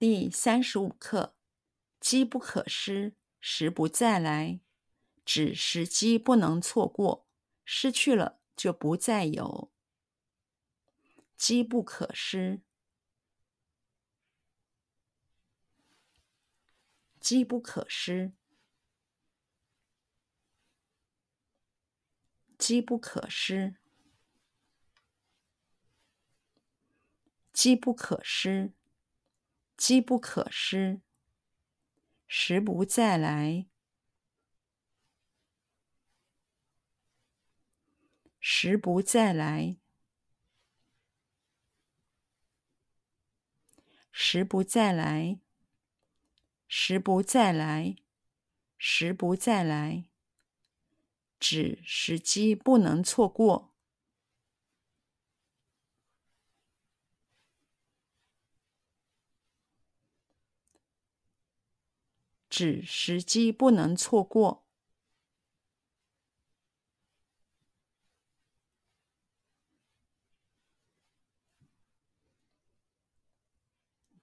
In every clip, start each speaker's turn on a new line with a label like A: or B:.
A: 第三十五课：机不可失，时不再来，指时机不能错过，失去了就不再有。机不可失，机不可失，机不可失。机不可失，机不可失，时不再来，时不再来，时不再来，时不再来，时不再来，指时机不能错过。指时机不能错过，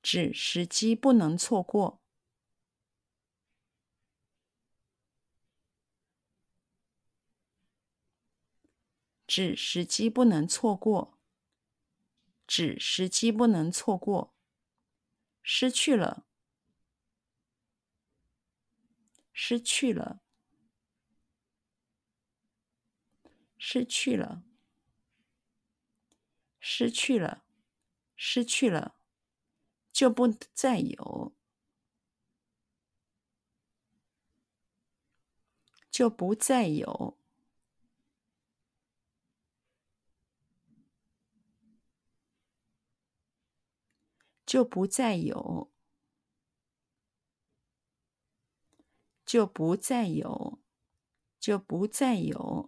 A: 指时机不能错过，指时机不能错过，指时机不能错过，失去了。失去了，失去了，失去了，失去了，就不再有，就不再有，就不再有。就不再有，就不再有，